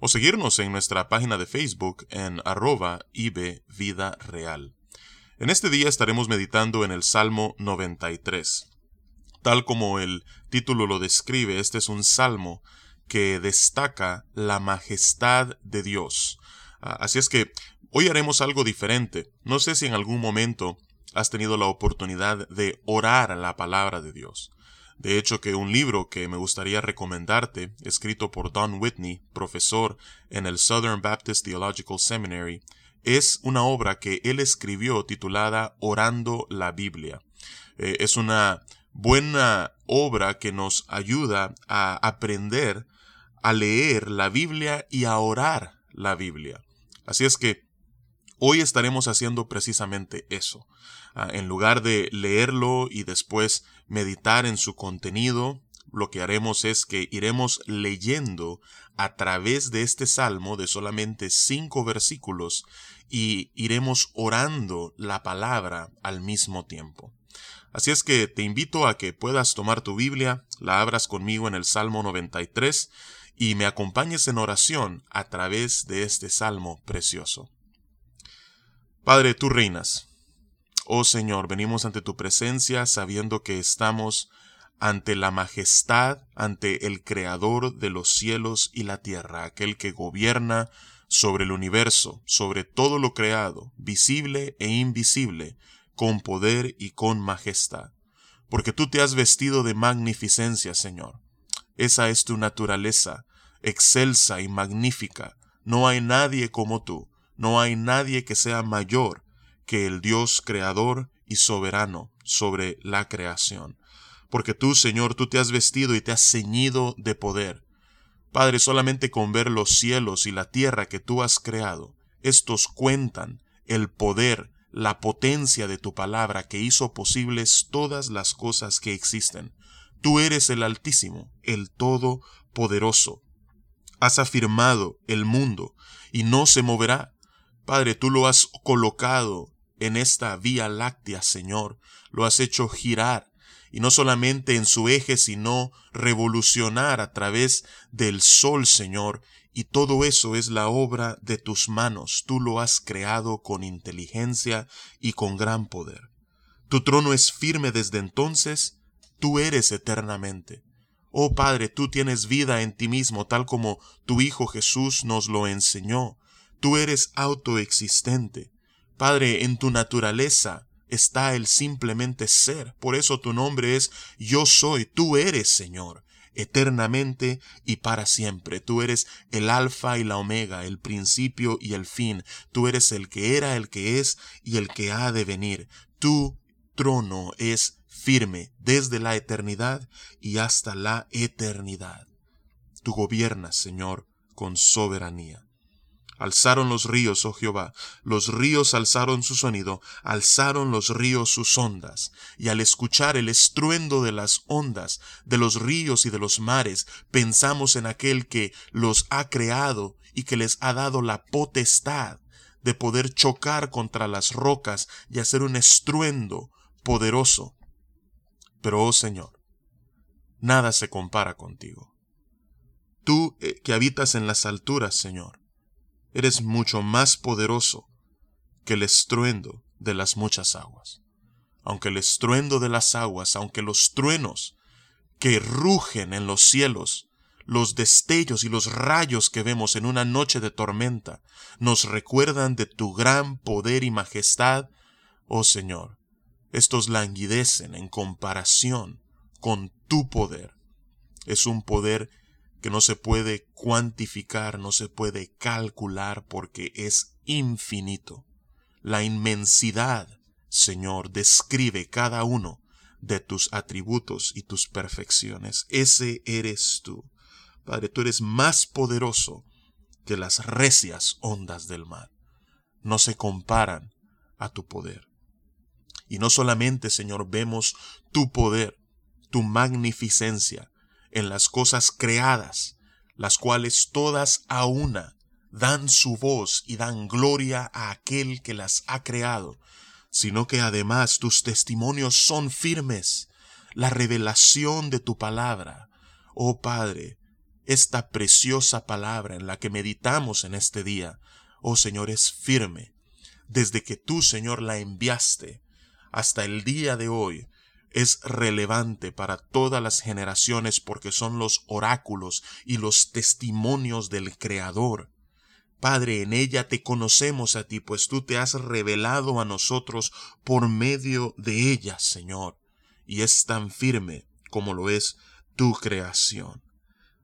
o seguirnos en nuestra página de Facebook en arroba Vida Real. En este día estaremos meditando en el Salmo 93. Tal como el título lo describe, este es un salmo que destaca la majestad de Dios. Ah, así es que hoy haremos algo diferente. No sé si en algún momento has tenido la oportunidad de orar la palabra de Dios. De hecho, que un libro que me gustaría recomendarte, escrito por Don Whitney, profesor en el Southern Baptist Theological Seminary, es una obra que él escribió titulada Orando la Biblia. Eh, es una buena obra que nos ayuda a aprender a leer la Biblia y a orar la Biblia. Así es que hoy estaremos haciendo precisamente eso. Ah, en lugar de leerlo y después meditar en su contenido, lo que haremos es que iremos leyendo a través de este salmo de solamente cinco versículos y iremos orando la palabra al mismo tiempo. Así es que te invito a que puedas tomar tu Biblia, la abras conmigo en el Salmo 93 y me acompañes en oración a través de este salmo precioso. Padre, tú reinas, Oh Señor, venimos ante tu presencia sabiendo que estamos ante la majestad, ante el Creador de los cielos y la tierra, aquel que gobierna sobre el universo, sobre todo lo creado, visible e invisible, con poder y con majestad. Porque tú te has vestido de magnificencia, Señor. Esa es tu naturaleza, excelsa y magnífica. No hay nadie como tú, no hay nadie que sea mayor que el Dios creador y soberano sobre la creación. Porque tú, Señor, tú te has vestido y te has ceñido de poder. Padre, solamente con ver los cielos y la tierra que tú has creado, estos cuentan el poder, la potencia de tu palabra que hizo posibles todas las cosas que existen. Tú eres el Altísimo, el Todopoderoso. Has afirmado el mundo y no se moverá. Padre, tú lo has colocado en esta vía láctea, Señor. Lo has hecho girar, y no solamente en su eje, sino revolucionar a través del sol, Señor. Y todo eso es la obra de tus manos. Tú lo has creado con inteligencia y con gran poder. Tu trono es firme desde entonces, tú eres eternamente. Oh Padre, tú tienes vida en ti mismo, tal como tu Hijo Jesús nos lo enseñó. Tú eres autoexistente. Padre, en tu naturaleza está el simplemente ser. Por eso tu nombre es Yo soy, tú eres Señor, eternamente y para siempre. Tú eres el alfa y la omega, el principio y el fin. Tú eres el que era, el que es y el que ha de venir. Tu trono es firme desde la eternidad y hasta la eternidad. Tú gobiernas, Señor, con soberanía. Alzaron los ríos, oh Jehová, los ríos alzaron su sonido, alzaron los ríos sus ondas, y al escuchar el estruendo de las ondas, de los ríos y de los mares, pensamos en aquel que los ha creado y que les ha dado la potestad de poder chocar contra las rocas y hacer un estruendo poderoso. Pero, oh Señor, nada se compara contigo. Tú eh, que habitas en las alturas, Señor, eres mucho más poderoso que el estruendo de las muchas aguas. Aunque el estruendo de las aguas, aunque los truenos que rugen en los cielos, los destellos y los rayos que vemos en una noche de tormenta, nos recuerdan de tu gran poder y majestad, oh Señor, estos languidecen en comparación con tu poder. Es un poder que no se puede cuantificar, no se puede calcular porque es infinito. La inmensidad, Señor, describe cada uno de tus atributos y tus perfecciones. Ese eres tú. Padre, tú eres más poderoso que las recias ondas del mar. no se comparan a tu poder. Y no solamente, Señor, vemos tu poder, tu magnificencia en las cosas creadas, las cuales todas a una dan su voz y dan gloria a aquel que las ha creado, sino que además tus testimonios son firmes, la revelación de tu palabra. Oh Padre, esta preciosa palabra en la que meditamos en este día, oh Señor, es firme. Desde que tú, Señor, la enviaste hasta el día de hoy, es relevante para todas las generaciones porque son los oráculos y los testimonios del Creador. Padre, en ella te conocemos a ti, pues tú te has revelado a nosotros por medio de ella, Señor, y es tan firme como lo es tu creación.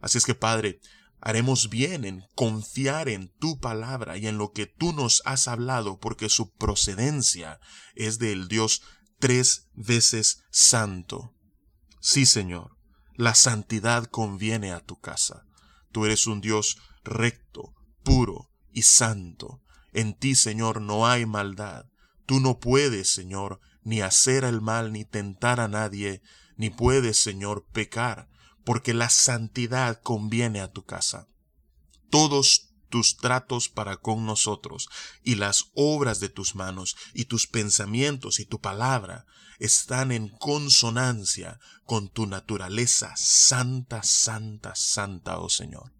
Así es que, Padre, haremos bien en confiar en tu palabra y en lo que tú nos has hablado, porque su procedencia es del Dios tres veces santo. Sí, Señor, la santidad conviene a tu casa. Tú eres un Dios recto, puro y santo. En ti, Señor, no hay maldad. Tú no puedes, Señor, ni hacer el mal ni tentar a nadie, ni puedes, Señor, pecar, porque la santidad conviene a tu casa. Todos tus tratos para con nosotros y las obras de tus manos y tus pensamientos y tu palabra están en consonancia con tu naturaleza santa, santa, santa, oh Señor.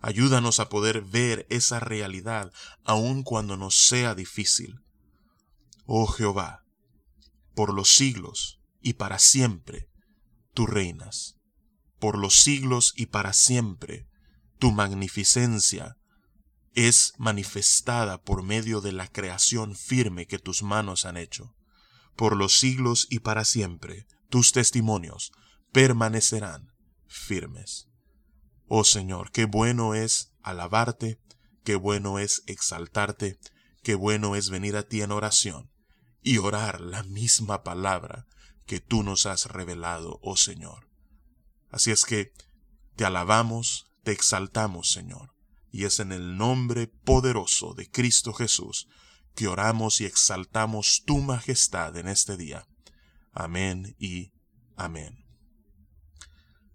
Ayúdanos a poder ver esa realidad aun cuando nos sea difícil. Oh Jehová, por los siglos y para siempre, tú reinas. Por los siglos y para siempre, tu magnificencia es manifestada por medio de la creación firme que tus manos han hecho. Por los siglos y para siempre, tus testimonios permanecerán firmes. Oh Señor, qué bueno es alabarte, qué bueno es exaltarte, qué bueno es venir a ti en oración y orar la misma palabra que tú nos has revelado, oh Señor. Así es que te alabamos, te exaltamos, Señor, y es en el nombre poderoso de Cristo Jesús que oramos y exaltamos tu majestad en este día. Amén y amén.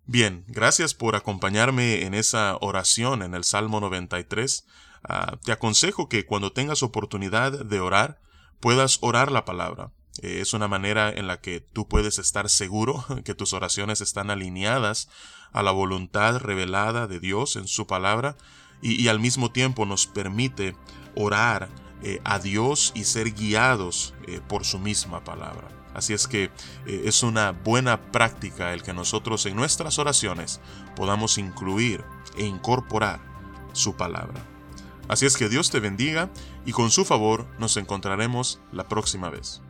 Bien, gracias por acompañarme en esa oración en el Salmo 93. Ah, te aconsejo que cuando tengas oportunidad de orar, puedas orar la palabra. Eh, es una manera en la que tú puedes estar seguro que tus oraciones están alineadas a la voluntad revelada de Dios en su palabra y, al mismo tiempo nos permite orar eh, a Dios y ser guiados eh, por su misma palabra. Así es que eh, es una buena práctica el que nosotros en nuestras oraciones podamos incluir e incorporar su palabra. Así es que Dios te bendiga y con su favor nos encontraremos la próxima vez.